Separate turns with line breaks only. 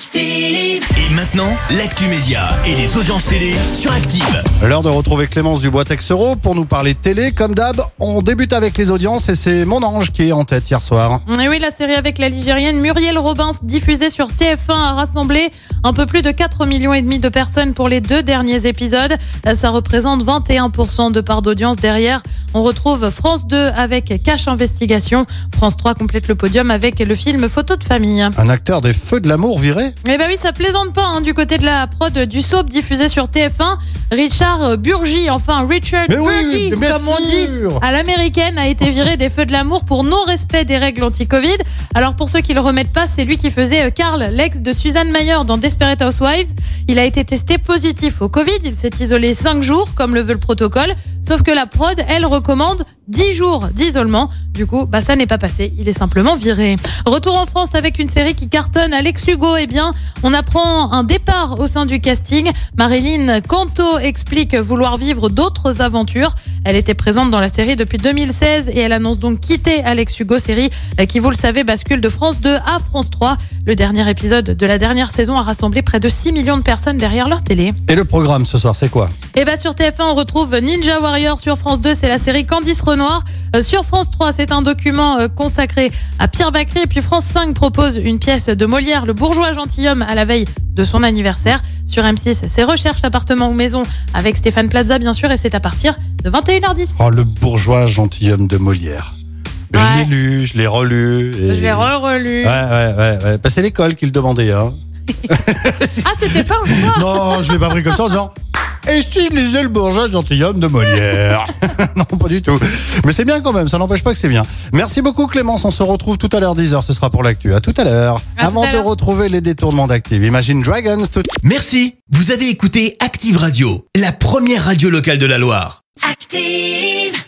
Active.
Et maintenant, l'actu média et les audiences télé sur Active.
L'heure de retrouver Clémence Dubois-Texero pour nous parler de télé. Comme d'hab, on débute avec les audiences et c'est mon ange qui est en tête hier soir.
Et oui, la série avec la Ligérienne Muriel Robin, diffusée sur TF1, a rassemblé un peu plus de 4 millions et demi de personnes pour les deux derniers épisodes. Ça représente 21% de part d'audience. Derrière, on retrouve France 2 avec Cache Investigation. France 3 complète le podium avec le film Photo de famille.
Un acteur des Feux de l'amour viré
Eh ben oui, ça plaisante pas hein, du côté de la prod du soap diffusé sur TF1. Richard Burgi, enfin Richard
Mais oui,
Burgi,
bien
comme on dit à l'américaine, a été viré des feux de l'amour pour non-respect des règles anti-Covid. Alors pour ceux qui le remettent pas, c'est lui qui faisait euh, Karl, l'ex de Suzanne Mayer dans Desperate Housewives. Il a été testé positif au Covid. Il s'est isolé 5 jours, comme le veut le protocole. Sauf que la prod, elle, recommande 10 jours d'isolement. Du coup, bah, ça n'est pas passé. Il est simplement viré. Retour en France avec une série qui cartonne. Alex Hugo, eh bien, on apprend un départ au sein du casting. Marilyn Canto explique vouloir vivre d'autres aventures. Elle était présente dans la série depuis 2016 et elle annonce donc quitter Alex Hugo, série euh, qui, vous le savez, bascule de France 2 à France 3. Le dernier épisode de la dernière saison a rassemblé près de 6 millions de personnes derrière leur télé.
Et le programme ce soir, c'est quoi?
Et bah sur TF1, on retrouve Ninja Warrior. Sur France 2, c'est la série Candice Renoir. Euh, sur France 3, c'est un document euh, consacré à Pierre Bacry. Et puis France 5 propose une pièce de Molière, Le bourgeois gentilhomme, à la veille de son anniversaire. Sur M6, c'est Recherche appartement ou maison avec Stéphane Plaza, bien sûr. Et c'est à partir de 21h10.
Oh, le bourgeois gentilhomme de Molière. Je
Ouais.
l'ai lu, je l'ai relu. et-
Je l'ai re-relu.
Ouais, ouais, ouais. ouais. Bah, c'est l'école qui le demandait. Hein.
Ah, c'était pas un choix.
Non, je l'ai pas pris comme ça en disant. Et si je lisais le bourgeois gentilhomme de Molière Non, pas du tout. Mais c'est bien quand même, ça n'empêche pas que c'est bien. Merci beaucoup Clémence, on se retrouve tout à l'heure 10h, ce sera pour l'actu. À tout à l'heure. Avant
à
de retrouver les détournements d'Active, Imagine Dragons tout
Merci, vous avez écouté Active Radio, la première radio locale de la Loire.
Active.